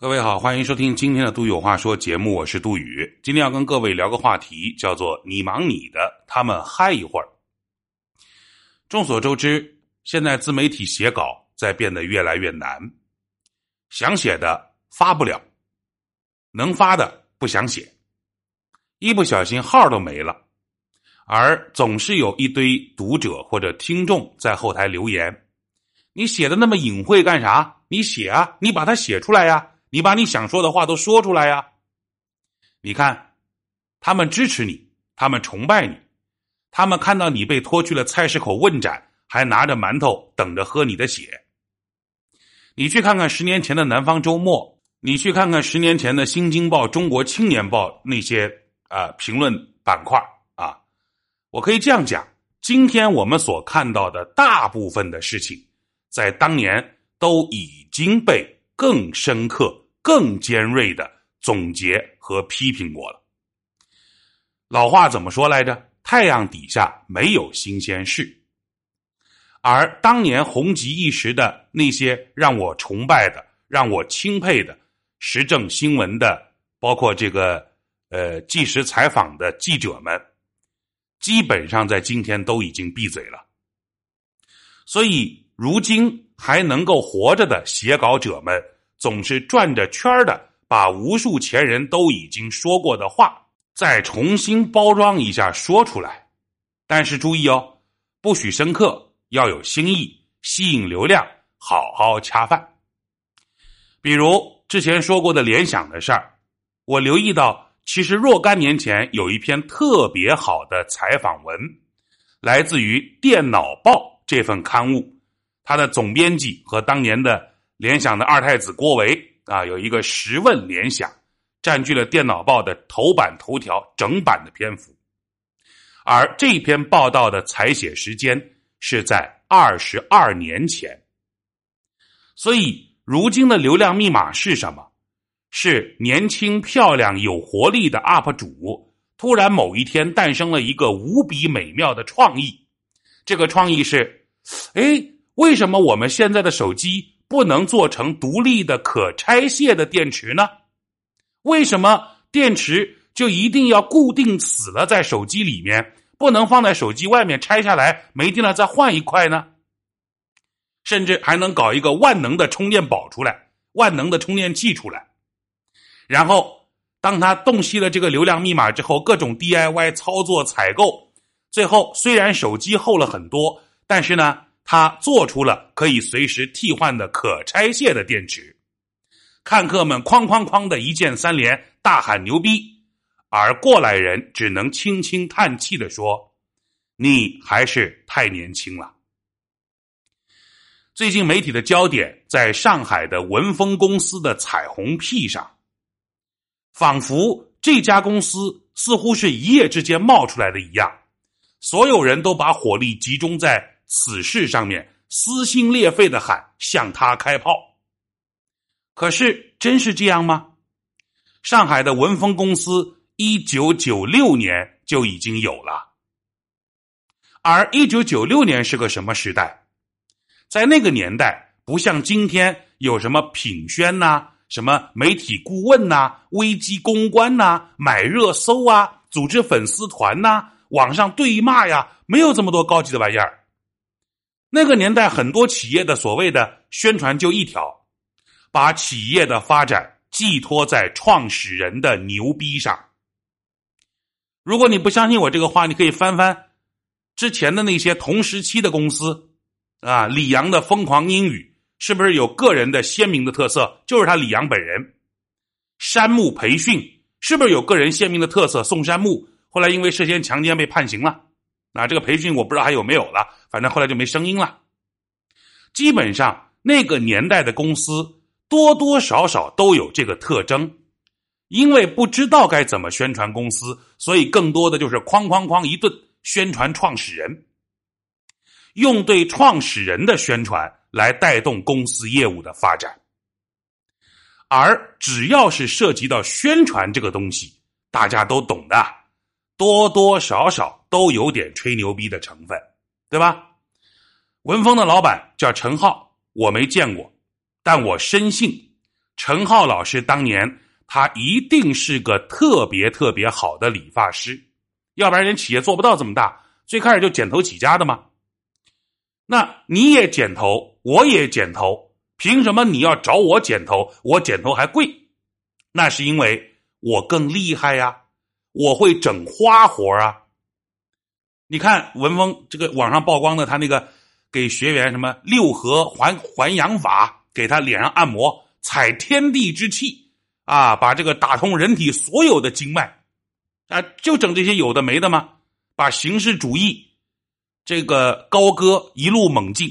各位好，欢迎收听今天的《杜宇有话说》节目，我是杜宇。今天要跟各位聊个话题，叫做“你忙你的，他们嗨一会儿”。众所周知，现在自媒体写稿在变得越来越难，想写的发不了，能发的不想写，一不小心号都没了，而总是有一堆读者或者听众在后台留言：“你写的那么隐晦干啥？你写啊，你把它写出来呀！”你把你想说的话都说出来呀！你看，他们支持你，他们崇拜你，他们看到你被拖去了菜市口问斩，还拿着馒头等着喝你的血。你去看看十年前的《南方周末》，你去看看十年前的《新京报》《中国青年报》那些啊评论板块啊，我可以这样讲：今天我们所看到的大部分的事情，在当年都已经被。更深刻、更尖锐的总结和批评过了。老话怎么说来着？太阳底下没有新鲜事。而当年红极一时的那些让我崇拜的、让我钦佩的时政新闻的，包括这个呃纪实采访的记者们，基本上在今天都已经闭嘴了。所以，如今。还能够活着的写稿者们，总是转着圈的把无数前人都已经说过的话，再重新包装一下说出来。但是注意哦，不许深刻，要有新意，吸引流量，好好恰饭。比如之前说过的联想的事儿，我留意到，其实若干年前有一篇特别好的采访文，来自于《电脑报》这份刊物。他的总编辑和当年的联想的二太子郭维啊，有一个十问联想，占据了《电脑报》的头版头条整版的篇幅。而这篇报道的采写时间是在二十二年前。所以，如今的流量密码是什么？是年轻、漂亮、有活力的 UP 主突然某一天诞生了一个无比美妙的创意。这个创意是，哎。为什么我们现在的手机不能做成独立的可拆卸的电池呢？为什么电池就一定要固定死了在手机里面，不能放在手机外面拆下来没电了再换一块呢？甚至还能搞一个万能的充电宝出来，万能的充电器出来，然后当他洞悉了这个流量密码之后，各种 DIY 操作采购，最后虽然手机厚了很多，但是呢？他做出了可以随时替换的可拆卸的电池，看客们哐哐哐的一键三连，大喊牛逼，而过来人只能轻轻叹气的说：“你还是太年轻了。”最近媒体的焦点在上海的文峰公司的彩虹屁上，仿佛这家公司似乎是一夜之间冒出来的一样，所有人都把火力集中在。此事上面撕心裂肺的喊向他开炮，可是真是这样吗？上海的文峰公司一九九六年就已经有了，而一九九六年是个什么时代？在那个年代，不像今天有什么品宣呐、什么媒体顾问呐、危机公关呐、买热搜啊、组织粉丝团呐、网上对骂呀，没有这么多高级的玩意儿。那个年代，很多企业的所谓的宣传就一条，把企业的发展寄托在创始人的牛逼上。如果你不相信我这个话，你可以翻翻之前的那些同时期的公司，啊，李阳的疯狂英语是不是有个人的鲜明的特色？就是他李阳本人。山木培训是不是有个人鲜明的特色？宋山木后来因为涉嫌强奸被判刑了。啊，这个培训我不知道还有没有了，反正后来就没声音了。基本上那个年代的公司多多少少都有这个特征，因为不知道该怎么宣传公司，所以更多的就是哐哐哐一顿宣传创始人，用对创始人的宣传来带动公司业务的发展。而只要是涉及到宣传这个东西，大家都懂的。多多少少都有点吹牛逼的成分，对吧？文峰的老板叫陈浩，我没见过，但我深信陈浩老师当年他一定是个特别特别好的理发师，要不然人企业做不到这么大。最开始就剪头起家的嘛？那你也剪头，我也剪头，凭什么你要找我剪头？我剪头还贵？那是因为我更厉害呀，我会整花活啊。你看文峰这个网上曝光的，他那个给学员什么六合还还阳法，给他脸上按摩，采天地之气啊，把这个打通人体所有的经脉啊，就整这些有的没的吗？把形式主义这个高歌一路猛进，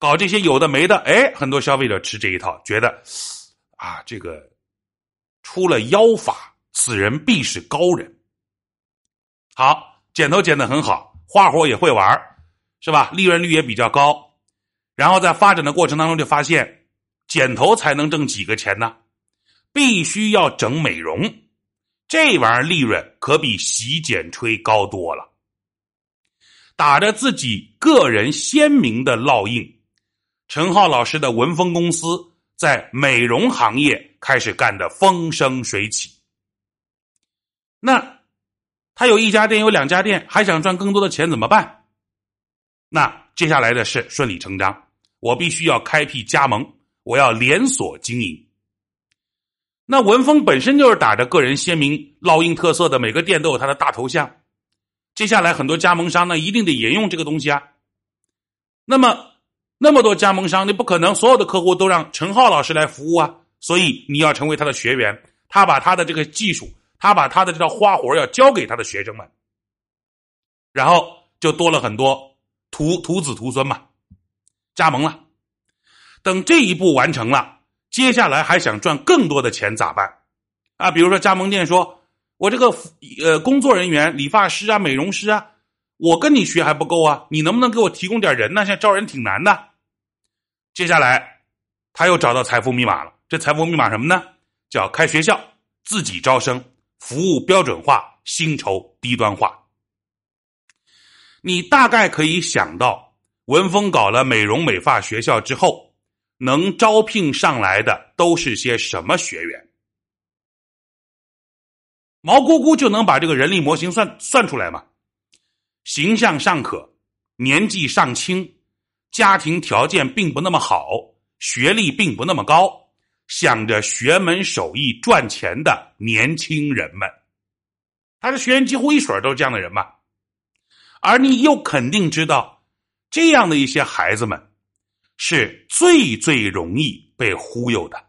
搞这些有的没的，哎，很多消费者吃这一套，觉得啊，这个出了妖法，此人必是高人。好，剪头剪的很好，花活也会玩，是吧？利润率也比较高。然后在发展的过程当中，就发现剪头才能挣几个钱呢？必须要整美容。这玩意儿利润可比洗剪吹高多了，打着自己个人鲜明的烙印，陈浩老师的文峰公司在美容行业开始干的风生水起。那他有一家店，有两家店，还想赚更多的钱怎么办？那接下来的事顺理成章，我必须要开辟加盟，我要连锁经营。那文峰本身就是打着个人鲜明烙印特色的，每个店都有他的大头像。接下来很多加盟商呢，一定得沿用这个东西啊。那么那么多加盟商，你不可能所有的客户都让陈浩老师来服务啊。所以你要成为他的学员，他把他的这个技术，他把他的这套花活要交给他的学生们，然后就多了很多徒徒子徒孙嘛，加盟了。等这一步完成了。接下来还想赚更多的钱咋办？啊，比如说加盟店说：“我这个呃工作人员、理发师啊、美容师啊，我跟你学还不够啊，你能不能给我提供点人呢？现在招人挺难的。”接下来他又找到财富密码了。这财富密码什么呢？叫开学校、自己招生、服务标准化、薪酬低端化。你大概可以想到，文峰搞了美容美发学校之后。能招聘上来的都是些什么学员？毛姑姑就能把这个人力模型算算出来吗？形象尚可，年纪尚轻，家庭条件并不那么好，学历并不那么高，想着学门手艺赚钱的年轻人们，他的学员几乎一水都是这样的人吧？而你又肯定知道，这样的一些孩子们。是最最容易被忽悠的。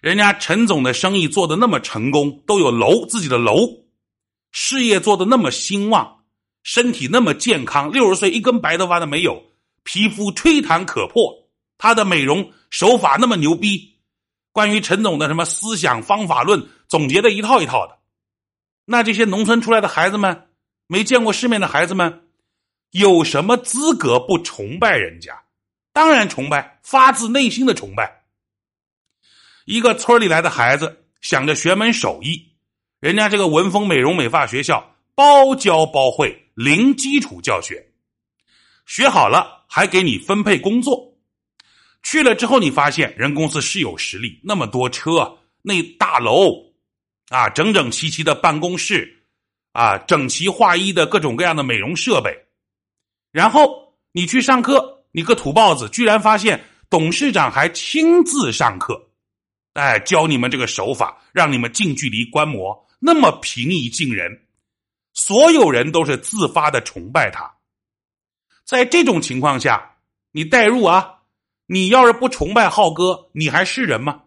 人家陈总的生意做的那么成功，都有楼自己的楼，事业做的那么兴旺，身体那么健康，六十岁一根白头发都没有，皮肤吹弹可破，他的美容手法那么牛逼。关于陈总的什么思想方法论，总结的一套一套的。那这些农村出来的孩子们，没见过世面的孩子们。有什么资格不崇拜人家？当然崇拜，发自内心的崇拜。一个村里来的孩子想着学门手艺，人家这个文峰美容美发学校包教包会，零基础教学，学好了还给你分配工作。去了之后，你发现人公司是有实力，那么多车，那大楼啊，整整齐齐的办公室啊，整齐划一的各种各样的美容设备。然后你去上课，你个土包子，居然发现董事长还亲自上课，哎，教你们这个手法，让你们近距离观摩，那么平易近人，所有人都是自发的崇拜他。在这种情况下，你代入啊，你要是不崇拜浩哥，你还是人吗？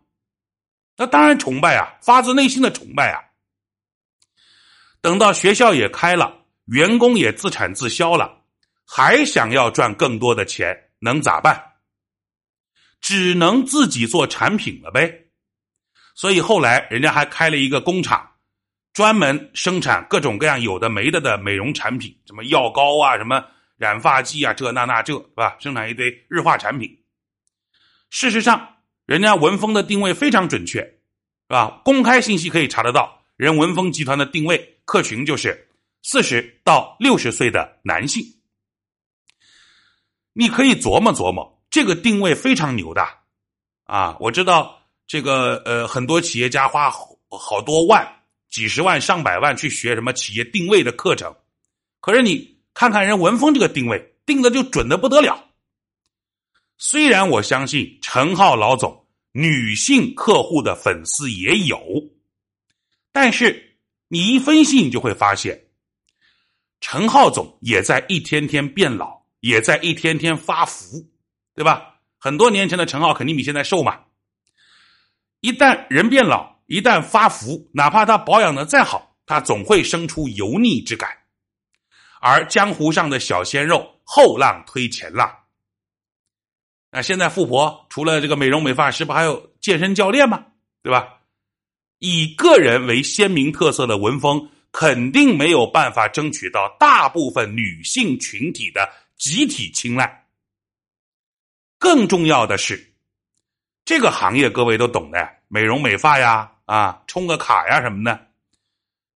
那当然崇拜啊，发自内心的崇拜啊。等到学校也开了，员工也自产自销了。还想要赚更多的钱，能咋办？只能自己做产品了呗。所以后来人家还开了一个工厂，专门生产各种各样有的没的的美容产品，什么药膏啊，什么染发剂啊，这那那这，是吧？生产一堆日化产品。事实上，人家文峰的定位非常准确，是吧？公开信息可以查得到，人文峰集团的定位客群就是四十到六十岁的男性。你可以琢磨琢磨，这个定位非常牛的。啊，我知道这个呃，很多企业家花好多万、几十万、上百万去学什么企业定位的课程，可是你看看人文峰这个定位定的就准的不得了。虽然我相信陈浩老总女性客户的粉丝也有，但是你一分析，你就会发现，陈浩总也在一天天变老，也在一天天发福，对吧？很多年前的陈浩肯定比现在瘦嘛。一旦人变老，一旦发福，哪怕他保养的再好，他总会生出油腻之感。而江湖上的小鲜肉，后浪推前浪。那现在富婆除了这个美容美发师，不还有健身教练吗？对吧？以个人为鲜明特色的文风，肯定没有办法争取到大部分女性群体的集体青睐。更重要的是，这个行业各位都懂的，美容美发呀，啊，充个卡呀什么的，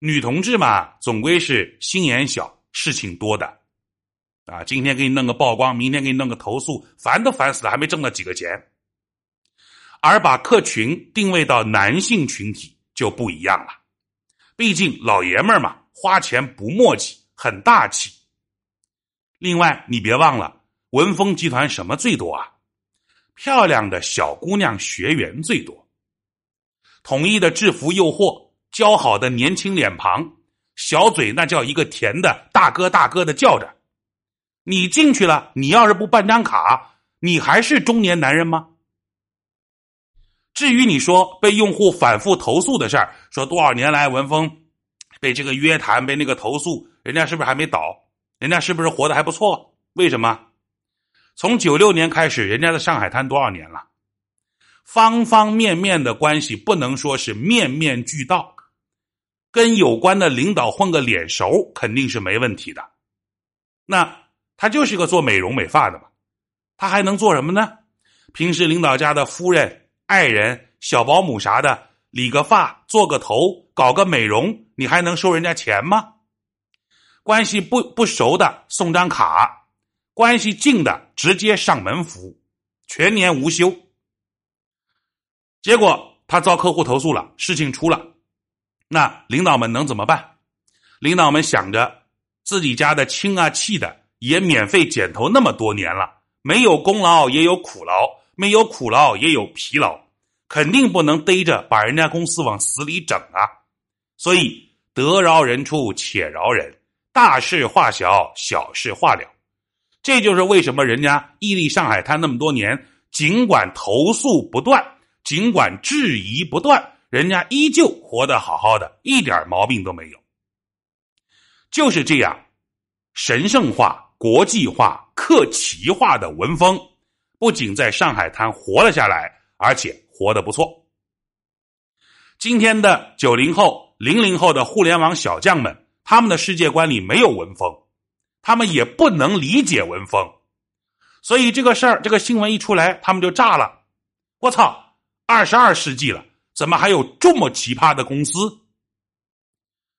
女同志嘛，总归是心眼小，事情多的，啊，今天给你弄个曝光，明天给你弄个投诉，烦都烦死了，还没挣到几个钱。而把客群定位到男性群体就不一样了，毕竟老爷们嘛，花钱不墨迹，很大气。另外，你别忘了。文峰集团什么最多啊？漂亮的小姑娘学员最多，统一的制服诱惑，姣好的年轻脸庞，小嘴那叫一个甜的，大哥大哥的叫着。你进去了，你要是不办张卡，你还是中年男人吗？至于你说被用户反复投诉的事儿，说多少年来文峰被这个约谈，被那个投诉，人家是不是还没倒？人家是不是活得还不错？为什么？从九六年开始，人家在上海滩多少年了？方方面面的关系不能说是面面俱到，跟有关的领导混个脸熟肯定是没问题的。那他就是个做美容美发的嘛，他还能做什么呢？平时领导家的夫人、爱人、小保姆啥的，理个发、做个头、搞个美容，你还能收人家钱吗？关系不不熟的送张卡。关系近的直接上门服务，全年无休。结果他遭客户投诉了，事情出了，那领导们能怎么办？领导们想着自己家的亲啊戚的也免费剪头那么多年了，没有功劳也有苦劳，没有苦劳也有疲劳，肯定不能逮着把人家公司往死里整啊。所以得饶人处且饶人，大事化小，小事化了。这就是为什么人家屹立上海滩那么多年，尽管投诉不断，尽管质疑不断，人家依旧活得好好的，一点毛病都没有。就是这样，神圣化、国际化、客气化的文风，不仅在上海滩活了下来，而且活得不错。今天的九零后、零零后的互联网小将们，他们的世界观里没有文风。他们也不能理解文风，所以这个事儿，这个新闻一出来，他们就炸了。我操！二十二世纪了，怎么还有这么奇葩的公司？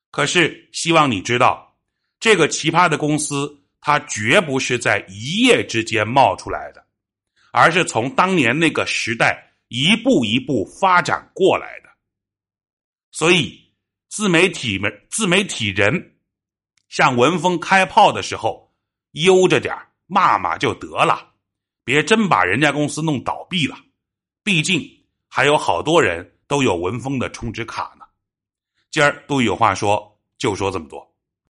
可是，希望你知道，这个奇葩的公司，它绝不是在一夜之间冒出来的，而是从当年那个时代一步一步发展过来的。所以，自媒体们，自媒体人。向文峰开炮的时候，悠着点骂骂就得了，别真把人家公司弄倒闭了。毕竟还有好多人都有文峰的充值卡呢。今儿都有话说，就说这么多。